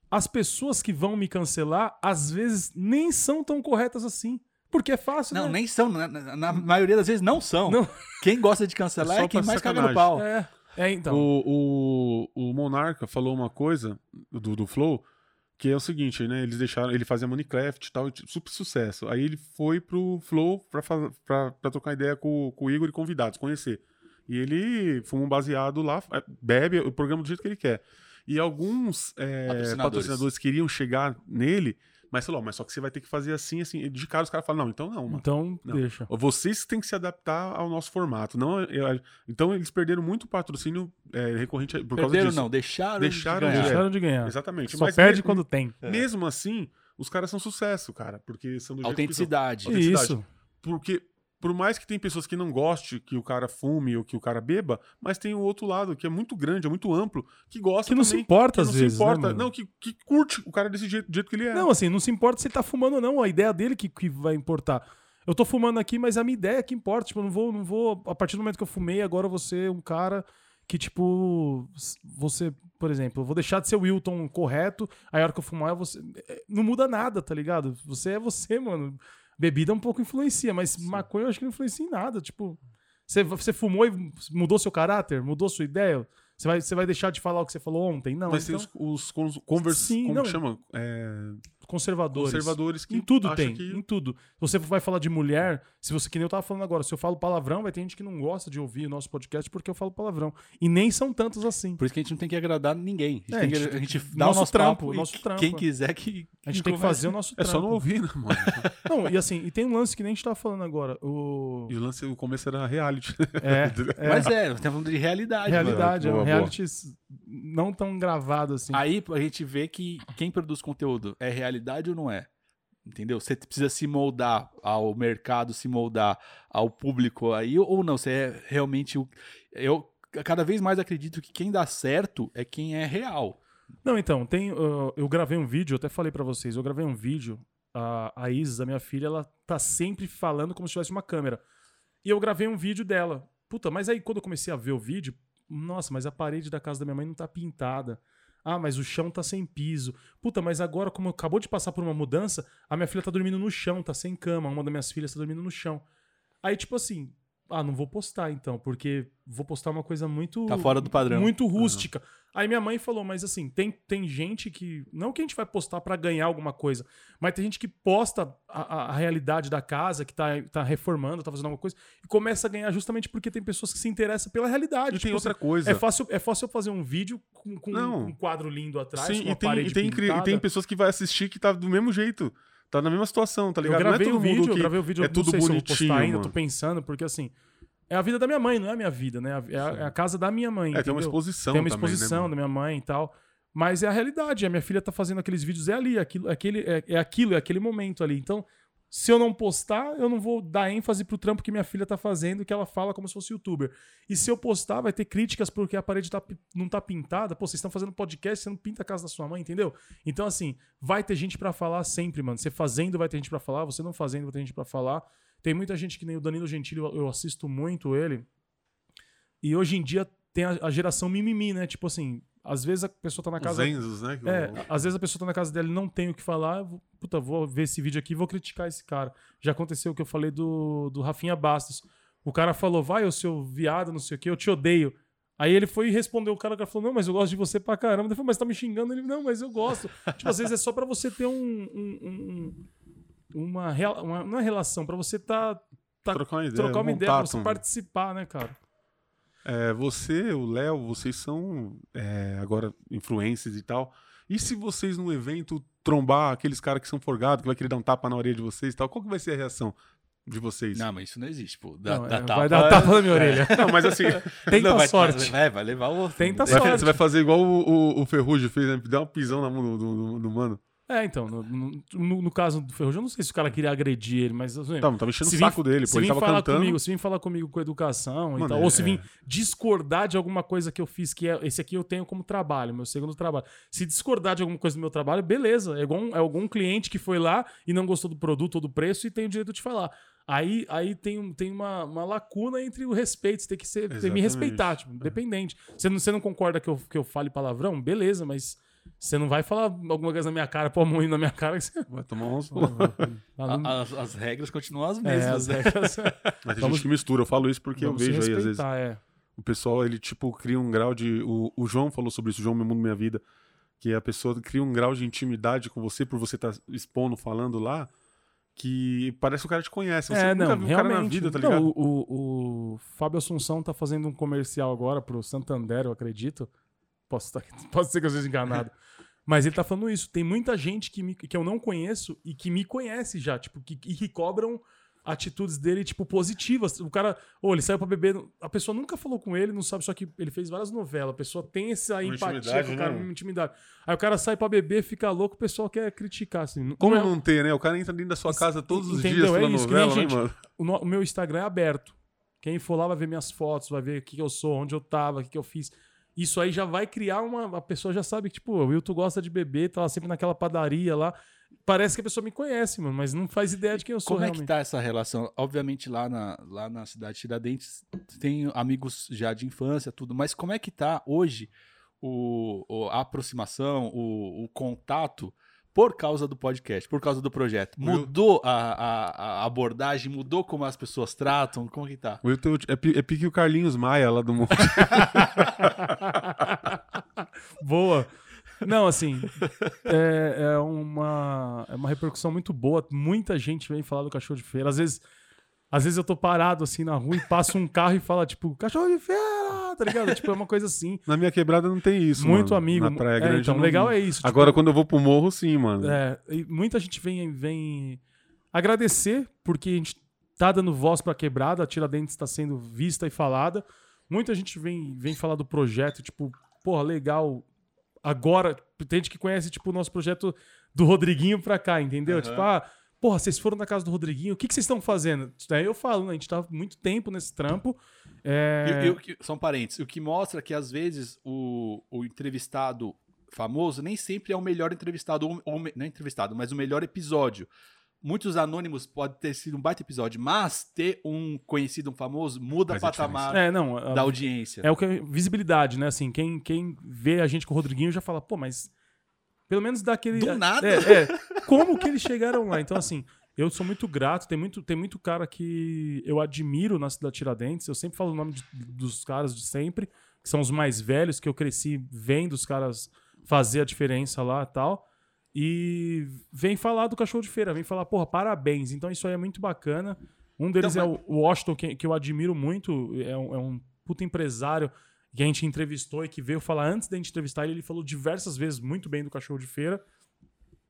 As pessoas que vão me cancelar, às vezes, nem são tão corretas assim. Porque é fácil, Não, né? nem são. Na, na- na maioria das vezes não são. Não. Quem gosta de cancelar É é quem mais caga no sacanagem. pau. É, é então. O, o, o Monarca falou uma coisa do, do Flow, que é o seguinte, né? Eles deixaram, ele fazia Minecraft e tal, tipo, super sucesso. Aí ele foi pro Flow pra, pra, pra trocar ideia com, com o Igor e convidados, conhecer. E ele fuma um baseado lá, é, bebe o programa do jeito que ele quer. E alguns é, Patrocinadores. patrocinadores. queriam chegar nele, mas falou, mas só que você vai ter que fazer assim, assim. E de cara os caras falam, não, então não, mano. Então, Não. deixa. Vocês têm que se adaptar ao nosso formato. Não, eu- então eles perderam muito patrocínio é, recorrente por causa Perderam disso. não, deixaram, Deixaram de de- ganhar. Deixaram de ganhar. Exatamente. Só mas perde me- quando tem. Mesmo assim, os caras são sucesso, cara. Porque são do jeito que são. Autenticidade. Autenticidade. Isso. Porque por mais que tem pessoas que não gostem que o cara fume ou que o cara beba, mas tem o outro lado, que é muito grande, é muito amplo, que gosta Que não também, se importa às não vezes, se importa, né, não, que, que curte o cara desse jeito, do jeito que ele é. Não, assim, não se importa se ele tá fumando ou não, a ideia dele que, que vai importar. Eu tô fumando aqui, mas a minha ideia é que importa. Tipo, eu não vou, não vou. A partir do momento que eu fumei, agora você é um cara que, tipo, você, por exemplo, eu vou deixar de ser o Wilton correto, aí a hora que eu fumar, você. é, Não muda nada, tá ligado? Você é você, mano. Bebida um pouco influencia, mas maconha eu acho que não influencia em nada. Tipo, você, você fumou e mudou seu caráter, mudou sua ideia. Você vai, você vai deixar de falar o que você falou ontem? Não. mas então, tem os, os convers, Sim, como não. que chama? É, conservadores. conservadores que Em tudo tem, que em tudo. Se você vai falar de mulher, se você, que nem eu tava falando agora, se eu falo palavrão, vai ter gente que não gosta de ouvir o nosso podcast porque eu falo palavrão. E nem são tantos assim. Por isso que a gente não tem que agradar ninguém. A É, gente, tem que- a gente- a gente dá nosso o nosso trampo, e nosso trampo, quem é. quiser que A gente tem que fazer o nosso É trampo. só não ouvir, né, mano? Não, e assim, e tem um lance que nem a gente tava falando agora. O... E o lance, o começo era reality. É, é Mas é, nós estamos falando de realidade. mano. realidade, é um Boa, boa. Não tão gravado assim. Aí a gente vê que quem produz conteúdo é realidade ou não é? Entendeu? Você precisa se moldar ao mercado, se moldar ao público aí, ou não? Você é realmente o. Eu cada vez mais acredito que quem dá certo é quem é real. Não, então, tem. uh, eu gravei um vídeo, eu até falei pra vocês, eu gravei um vídeo. A, a Isis, a minha filha, ela tá sempre falando como se tivesse uma câmera. E eu gravei um vídeo dela. Puta, mas aí quando eu comecei a ver o vídeo, nossa, mas a parede da casa da minha mãe não tá pintada. Ah, mas o chão tá sem piso. Puta, mas agora, como acabou de passar por uma mudança, a minha filha tá dormindo no chão, tá sem cama. Uma das minhas filhas tá dormindo no chão. Aí, tipo assim, ah, não vou postar então, porque vou postar uma coisa muito. Tá fora do padrão. Muito rústica. Aí minha mãe falou, mas assim, tem, tem gente que. Não que a gente vai postar pra ganhar alguma coisa, mas tem gente que posta a, a- realidade da casa, que tá, tá reformando, tá fazendo alguma coisa, e começa a ganhar justamente porque tem pessoas que se interessam pela realidade. E tem Tipo, outra assim, coisa. É fácil, é fácil eu fazer um vídeo com, com um quadro lindo atrás, Sim, com uma e tem, parede e, tem, cri- e pintada. tem pessoas que vai assistir que tá do mesmo jeito. Tá na mesma situação, tá Eu ligado? gravei não é o vídeo, eu gravei o vídeo, é eu tudo sei se eu bonitinho, ainda, mano. tô pensando, porque assim, é a vida da minha mãe, não é a minha vida, né? É a, é a casa da minha mãe. É, tem uma entendeu? exposição Tem uma também, né, exposição da minha mãe e tal. Mas é a realidade. A minha filha tá fazendo aqueles vídeos, é ali, aquilo, aquele, é, é aquilo, é aquele momento ali. Então, se eu não postar, eu não vou dar ênfase pro trampo que minha filha tá fazendo, que ela fala como se fosse youtuber. E se eu postar, vai ter críticas porque a parede tá não tá pintada. Pô, vocês estão fazendo podcast, você não pinta a casa da sua mãe, entendeu? Então, assim, vai ter gente pra falar sempre, mano. Você fazendo, vai ter gente pra falar. Você não fazendo, vai ter gente pra falar. Tem muita gente que nem o Danilo Gentili, eu, assisto muito ele. E hoje em dia tem a, a geração mimimi, né? Tipo assim, às vezes a pessoa tá na Os casa. Enzos, né? É, às vezes a pessoa tá na casa dela e não tem o que falar. Puta, vou ver esse vídeo aqui e vou criticar esse cara. Já aconteceu o que eu falei do, do Rafinha Bastos. O cara falou, vai, ô seu viado, não sei o que, eu te odeio. Aí ele foi e respondeu o cara, o cara falou, não, mas eu gosto de você pra caramba. Ele falou, mas tá me xingando? Ele, não, mas eu gosto. tipo, às vezes é só pra você ter um... um- um- uma, uma- Não é relação, pra você tá... tá trocar uma ideia. trocar uma um ideia, pra você mano. participar, né, cara? É, você, o Léo, vocês são é, agora influencers e tal. E se vocês num evento trombar aqueles caras que são forgados, que vai querer dar um tapa na orelha de vocês e tal, qual que vai ser a reação de vocês? Não, mas isso não existe, pô. Dá, Não, dá é, tapa, vai dar tapa na minha orelha. Não, mas assim, Tenta Não, vai- sorte. Vai, vai levar o outro. Tenta vai- sorte. você vai fazer igual o, o, o Ferrugem fez, né? Dar um pisão na mão do, do- do mano. É, então, no, no- no- caso do Ferrugem, eu não sei se o cara queria agredir ele, mas... Assim, Tá, tava enchendo o saco dele, pô. Ele tava falar cantando. comigo, se vir falar comigo com educação e Mano, tal, é- ou se vir é. discordar de alguma coisa que eu fiz, que é esse aqui eu tenho como trabalho, meu segundo trabalho. Se discordar de alguma coisa do meu trabalho, beleza. É, igual um- é algum cliente que foi lá e não gostou do produto ou do preço e tem o direito de falar. Aí, aí tem, tem uma, uma lacuna entre o respeito, você tem que, ser, tem me respeitar, tipo, independente. Você não, você não concorda que eu, que eu fale palavrão? Beleza, mas você não vai falar alguma coisa na minha cara, pôr a mão na minha cara que você. Vai tomar uns. Não- A- As, as regras continuam as é, mesmas. as né? regras. Mas tem Vamos- gente que mistura. Eu falo isso porque eu Vamos vejo aí, às vezes. é. O pessoal, ele, tipo, cria um grau de. O, o João falou sobre isso, o João Meu Mundo Minha Vida. Que a pessoa cria um grau de intimidade com você por você estar expondo, falando lá, que parece que o cara te conhece. Você é, nunca não, viu o realmente. cara na vida, tá Não, ligado? o, o, o Fábio Assunção tá fazendo um comercial agora pro Santander, eu acredito. Posso, estar, posso ser que eu esteja enganado. Mas ele tá falando isso. Tem muita gente que, me- que eu não conheço e que me conhece já, tipo, que, e que cobram atitudes dele, tipo, positivas. O cara, ou ele saiu pra beber, a pessoa nunca falou com ele, não sabe, só que ele fez várias novelas, a pessoa tem essa Uma empatia intimidade, com o cara, né? uma intimidade. Aí o cara sai pra beber, fica louco, o pessoal quer criticar, assim. Como é- não ter, né? O cara entra dentro da sua casa todos os Entendeu? dias pela É isso, novela, né, gente. mano? o, no- o meu Instagram é aberto. Quem for lá vai ver minhas fotos, vai ver o que, que eu sou, onde eu tava, o que, que eu fiz. Isso aí já vai criar uma. A pessoa já sabe que, tipo, o Wilton gosta de beber, tá lá sempre naquela padaria lá. Parece que a pessoa me conhece, mano, mas não faz ideia de quem eu sou Como é realmente. que tá essa relação? Obviamente, lá na, lá na cidade de Tiradentes tem amigos já de infância, tudo, mas como é que tá hoje o, o- a aproximação, o, o contato por causa do podcast, por causa do projeto? Mudou a, a- a abordagem, mudou como as pessoas tratam? Como que tá? O Wilton é, é pique o Carlinhos Maia lá do Monte. Boa. Não, assim, é, é uma, é uma repercussão muito boa. Muita gente vem falar do cachorro de feira. Às vezes, às vezes eu tô parado assim na rua e passa um carro e fala, tipo, cachorro de feira, tá ligado? Tipo, é uma coisa assim. Na minha quebrada não tem isso, muito mano. amigo. Na Praia É, Grande então, não- legal é isso. tipo, Agora, quando eu vou pro morro, sim, mano. É, e muita gente vem, vem agradecer porque a gente tá dando voz pra quebrada, a Tiradentes está sendo vista e falada. Muita gente vem, vem falar do projeto, tipo, porra, legal. Agora, tem gente que conhece, tipo, o nosso projeto do Rodriguinho pra cá, entendeu? Aham. Tipo, ah, porra, vocês foram na casa do Rodriguinho, o que, que vocês estão fazendo? Daí eu falo, né? A gente tá há muito tempo nesse trampo. É... E- e o que- são parentes. O que mostra que, às vezes, o, o entrevistado famoso nem sempre é o melhor entrevistado, ou, ou não é entrevistado, mas o melhor episódio. Muitos anônimos pode ter sido um baita episódio, mas ter um conhecido, um famoso, muda o patamar É, não, a- da audiência. É o que é visibilidade, né? Assim, quem, quem vê a gente com o Rodriguinho já fala, pô, mas pelo menos dá aquele. Do nada? É, é. Como que eles chegaram lá? Então, assim, eu sou muito grato. Tem muito, tem muito cara que eu admiro na cidade de Tiradentes. Eu sempre falo o nome de- dos caras de sempre, que são os mais velhos, que eu cresci vendo os caras fazer a diferença lá e tal. E vem falar do cachorro de feira, vem falar, porra, parabéns. Então isso aí é muito bacana. Um deles Então, é o Washington, que, que eu admiro muito, é um, é um puta empresário que a gente entrevistou e que veio falar antes da gente entrevistar ele, ele falou diversas vezes muito bem do cachorro de feira.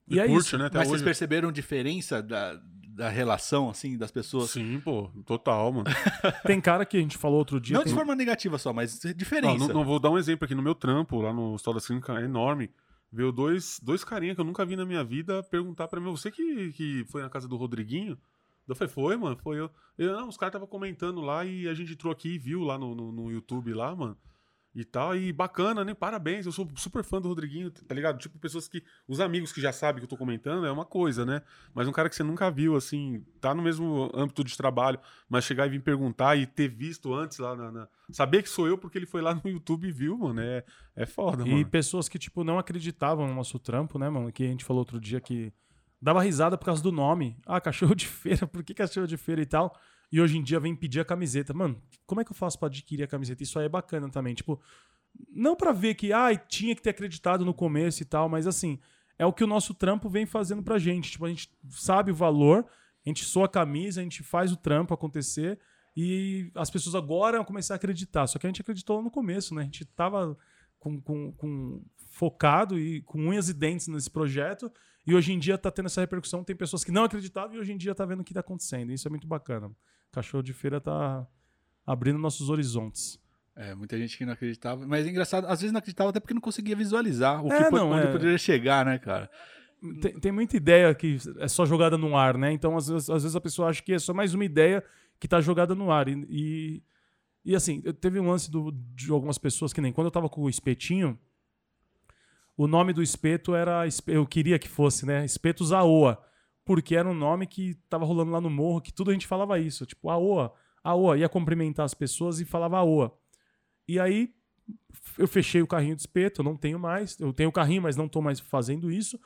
E, E é curte, isso. né? Até Mas vocês hoje. perceberam diferença da, da relação, assim, das pessoas? Sim, pô. Total, mano. Tem cara que a gente falou outro dia. Não tem- de forma negativa só, mas Não, diferença. não, não vou dar um exemplo aqui no meu trampo, lá no Hospital da Clínica, é enorme. Veio dois, dois carinha que eu nunca vi na minha vida perguntar pra mim, você que, que foi na casa do Rodriguinho? Eu falei, foi, mano, foi eu. eu não, os caras estavam comentando lá e a gente entrou aqui e viu lá no, no, no YouTube lá, mano. E tal, e bacana, né? Parabéns, eu sou super fã do Rodriguinho, tá ligado? Tipo, pessoas que. Os amigos que já sabem que eu tô comentando é uma coisa, né? Mas um cara que você nunca viu, assim, tá no mesmo âmbito de trabalho, mas chegar e vir perguntar e ter visto antes lá na. na- Saber que sou eu porque ele foi lá no YouTube e viu, mano. É, é foda, E mano. pessoas que, tipo, não acreditavam no nosso trampo, né, mano? Que a gente falou outro dia que dava risada por causa do nome. Ah, cachorro de feira, por que cachorro de feira e tal? E hoje em dia vem pedir a camiseta. Mano, como é que eu faço pra adquirir a camiseta? Isso aí é bacana também. Tipo, não pra ver que, ah, tinha que ter acreditado no começo e tal, mas assim, é o que o nosso trampo vem fazendo pra gente. Tipo, a gente sabe o valor, a gente soa a camisa, a gente faz o trampo acontecer e as pessoas agora vão começar a acreditar. Só que a gente acreditou no começo, né? A gente tava com, com, com- focado e com unhas e dentes nesse projeto. E hoje em dia tá tendo essa repercussão. Tem pessoas que não acreditavam e hoje em dia tá vendo o que tá acontecendo. Isso é muito bacana. Cachorro de feira tá abrindo nossos horizontes. É, muita gente que não acreditava. Mas é engraçado, às vezes não acreditava até porque não conseguia visualizar o que É, po- não, onde é. poderia chegar, né, cara? Tem, tem muita ideia que é só jogada no ar, né? Então, às vezes, às vezes a pessoa acha que é só mais uma ideia que tá jogada no ar. E, e, e, assim, teve um lance do- de algumas pessoas que nem quando eu tava com o espetinho, o nome do espeto era. Eu queria que fosse, né? Espeto Zaoa. Porque era um nome que tava rolando lá no morro, que tudo a gente falava isso. Tipo, Aoa, Aoa. Ia cumprimentar as pessoas e falava Aoa. E aí eu fechei o carrinho de espeto, eu não tenho mais. Eu tenho o carrinho, mas não tô mais fazendo isso.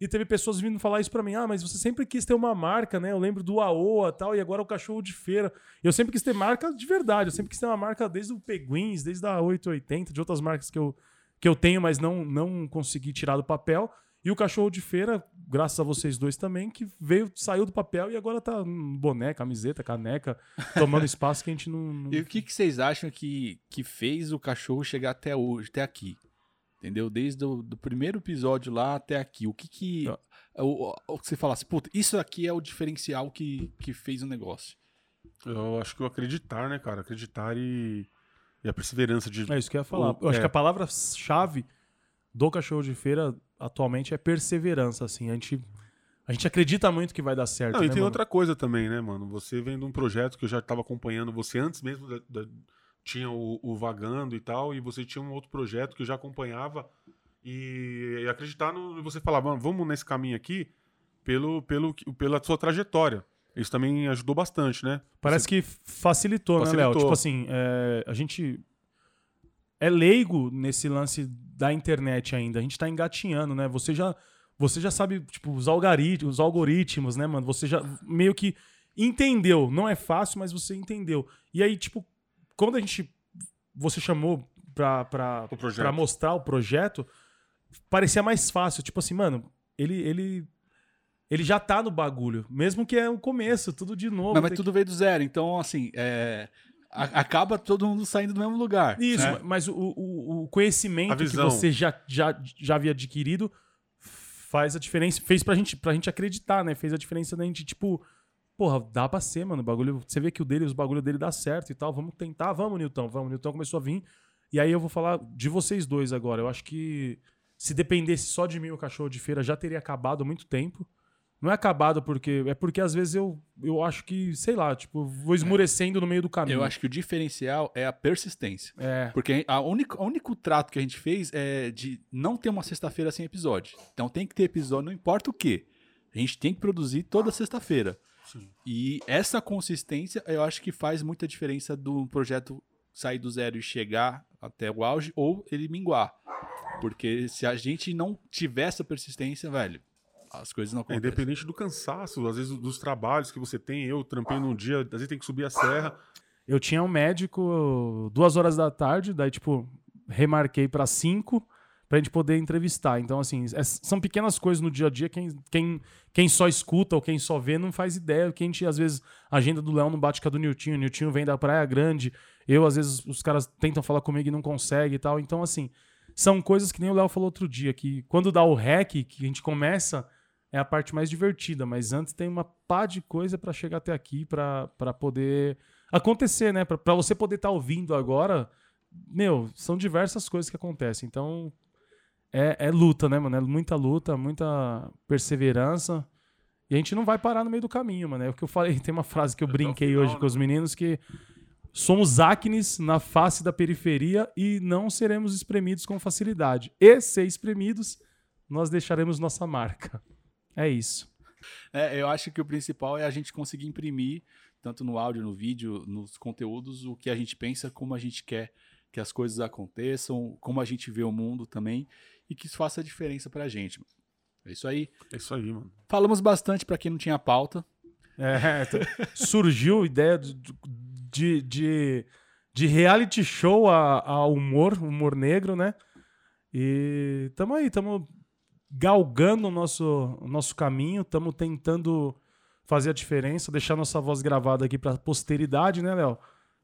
E teve pessoas vindo falar isso pra mim. Ah, mas você sempre quis ter uma marca, né? Eu lembro do Aoa tal, e agora o cachorro de feira. Eu sempre quis ter marca de verdade. Eu sempre quis ter uma marca desde o Peguins, desde a 880, de outras marcas que eu, que eu tenho, mas não, não consegui tirar do papel. E o cachorro de feira, graças a vocês dois também, que veio, saiu do papel e agora tá boné, camiseta, caneca, tomando espaço que a gente não. não- E o que, que vocês acham que, que fez o cachorro chegar até hoje, até aqui? Entendeu? Desde o do primeiro episódio lá até aqui. O que que. Eu- o, o que você falasse, puta, isso aqui é o diferencial que, que fez o negócio? Eu acho que o acreditar, né, cara? Acreditar e, e a perseverança de. É isso que eu ia falar. O- eu acho é. que a palavra-chave do cachorro de feira atualmente é perseverança, assim. A gente, a gente acredita muito que vai dar certo. Não, e né, tem mano? outra coisa também, né, mano? Você vem de um projeto que eu já estava acompanhando você antes mesmo da, da- tinha o, o Vagando e tal, e você tinha um outro projeto que eu já acompanhava e, e acreditar no. e Você falava, "Mano, vamos nesse caminho aqui pelo, pelo, pela sua trajetória. Isso também ajudou bastante, né? Parece que facilitou, né, Facilitou. Léo? Tipo assim, é, a gente é leigo nesse lance da internet ainda. A gente tá engatinhando, né? Você já, você já sabe, tipo, os algoritmos, os algoritmos, né, mano? Você já meio que entendeu. Não é fácil, mas você entendeu. E aí, tipo, quando a gente. Você chamou pra, pra, pra mostrar o projeto, parecia mais fácil. Tipo assim, mano, ele. ele ele já tá no bagulho, mesmo que é o começo, tudo de novo. Mas, mas tudo veio do zero, então, assim, é, acaba todo mundo saindo do mesmo lugar. Isso, né? mas o, o, o conhecimento que você já, já, já havia adquirido faz a diferença, fez pra gente, pra gente acreditar, né? Fez a diferença da gente, tipo, porra, dá pra ser, mano, o bagulho, você vê que o dele, os bagulho dele dá certo e tal, vamos tentar, vamos, Newton, vamos, Newton começou a vir, e aí eu vou falar de vocês dois agora, eu acho que se dependesse só de mim o cachorro de feira já teria acabado há muito tempo, não é acabado porque, é porque às vezes eu, eu acho que, sei lá, tipo, vou esmurecendo no meio do caminho. Eu acho que o diferencial é a persistência. É, Porque a única, o único trato que a gente fez é de não ter uma sexta-feira sem episódio. Então tem que ter episódio, não importa o quê. A gente tem que produzir toda sexta-feira. Sim. E essa consistência eu acho que faz muita diferença do projeto sair do zero e chegar até o auge ou ele minguar. Porque se a gente não tiver essa persistência, velho, as coisas não É, acontecem. independente do cansaço, às vezes dos trabalhos que você tem. Eu trampei num dia, às vezes tem que subir a serra. Eu tinha um médico duas horas da tarde, daí, tipo, remarquei pra cinco pra gente poder entrevistar. Então, assim, é- são pequenas coisas no dia a dia. Quem, quem, quem só escuta ou quem só vê não faz ideia. Que a gente, às vezes, a agenda do Léo não bate com a do Niltinho. O Niltinho vem da Praia Grande. Eu, às vezes, os caras tentam falar comigo e não conseguem e tal. Então, assim, são coisas que nem o Léo falou outro dia, que quando dá o hack, que a gente começa, é a parte mais divertida. Mas antes tem uma pá de coisa pra chegar até aqui, pra pra poder acontecer, né? Pra, pra você poder estar ouvindo agora, meu, são diversas coisas que acontecem. Então, é, é luta, né, mano? É muita luta, muita perseverança. E a gente não vai parar no meio do caminho, mano. É o que eu falei, tem uma frase que eu brinquei final, hoje né? com os meninos que somos acnes na face da periferia e não seremos espremidos com facilidade. E ser espremidos, nós deixaremos nossa marca. É isso. É, eu acho que o principal é a gente conseguir imprimir, tanto no áudio, no vídeo, nos conteúdos, o que a gente pensa, como a gente quer que as coisas aconteçam, como a gente vê o mundo também, e que isso faça a diferença pra gente. É isso aí. É isso aí, mano. Falamos bastante pra quem não tinha pauta. É, surgiu ideia de, de, de, de reality show a, a humor, humor negro, né? E tamo aí, tamo galgando o nosso, o nosso caminho, tamo tentando fazer a diferença, deixar nossa voz gravada aqui pra posteridade, né, Léo?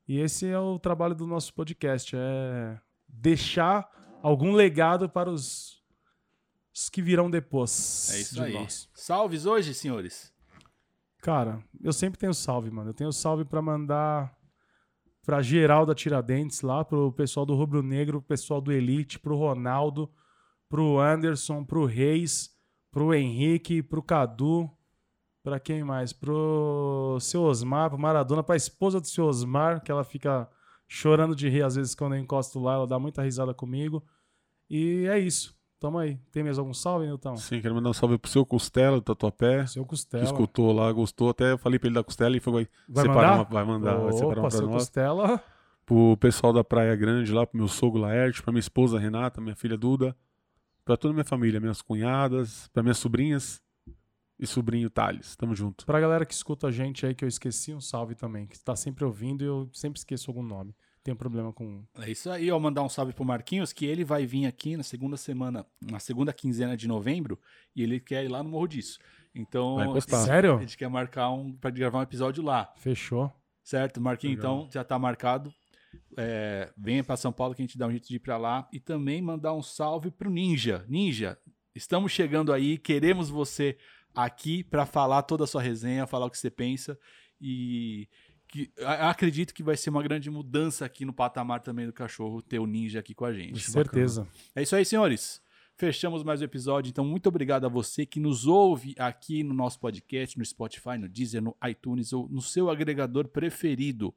E esse é o trabalho do nosso podcast, é deixar algum legado para os, os que virão depois É isso de aí. nós. Salves hoje, senhores. Cara, eu sempre tenho salve, mano. Eu tenho salve pra mandar pra geral da Tiradentes lá, pro pessoal do Rubro Negro, pro pessoal do Elite, pro Ronaldo, pro Anderson, pro Reis, pro Henrique, pro Cadu, pra quem mais? Pro seu Osmar, pro Maradona, pra esposa do seu Osmar, que ela fica chorando de rir às vezes quando eu encosto lá, ela dá muita risada comigo. E é isso. Tamo aí. Tem mais algum salve, Nilton? Sim, quero mandar um salve pro seu Costela, do Tatuapé. Seu Que Costela. escutou lá, gostou. Até falei pra ele da Costela e foi vai, Vai separar mandar? uma. Vai mandar, vai separar Opa, uma pra seu nós. Costela. Pro pessoal da Praia Grande lá, pro meu sogro Laerte, pra minha esposa Renata, minha filha Duda, pra toda a minha família, minhas cunhadas, pra minhas sobrinhas e sobrinho Thales. Tamo junto. Pra galera que escuta a gente aí, que eu esqueci, um salve também. Que tá sempre ouvindo e eu sempre esqueço algum nome. Tenho problema com. É isso aí, ó. Mandar um salve pro Marquinhos, que ele vai vir aqui na segunda semana, na segunda quinzena de novembro, e ele quer ir lá no Morro disso. Então, Vai encostar. a Sério? gente quer marcar um para gravar um episódio lá, Fechou. certo? Marquinhos, Legal. então já tá marcado. É, venha para São Paulo que a gente dá um jeito de ir para lá e também mandar um salve pro Ninja. Ninja, Estamos chegando aí, queremos você aqui para falar toda a sua resenha, falar o que você pensa e que acredito que vai ser uma grande mudança aqui no patamar também do cachorro ter o ninja aqui com a gente. Certeza. É isso aí, senhores. Fechamos mais um episódio. Então, muito obrigado a você que nos ouve aqui no nosso podcast, no Spotify, no Deezer, no iTunes ou no seu agregador preferido.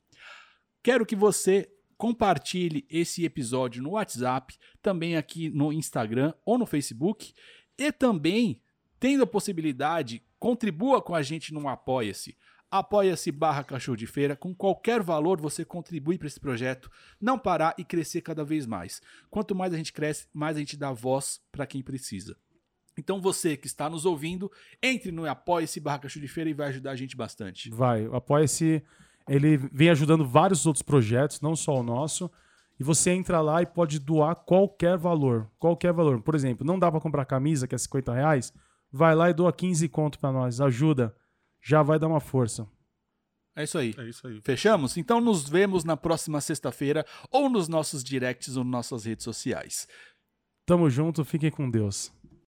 Quero que você compartilhe esse episódio no WhatsApp, também aqui no Instagram ou no Facebook. E também, tendo a possibilidade, contribua com a gente no Apoia-se. Apoia-se barra cachorro de feira. Com qualquer valor você contribui para esse projeto não parar e crescer cada vez mais. Quanto mais a gente cresce, mais a gente dá voz para quem precisa. Então você que está nos ouvindo, entre no Apoia-se barra cachorro de feira e vai ajudar a gente bastante. Vai. Apoia-se, ele vem ajudando vários outros projetos, não só o nosso. E você entra lá e pode doar qualquer valor. Qualquer valor. Por exemplo, não dá pra comprar camisa, que é 50 reais? Vai lá e doa 15 conto pra nós. Ajuda. Já vai dar uma força. É isso aí. É isso aí. Fechamos? Então nos vemos na próxima sexta-feira ou nos nossos directs ou nas nossas redes sociais. Tamo junto, fiquem com Deus.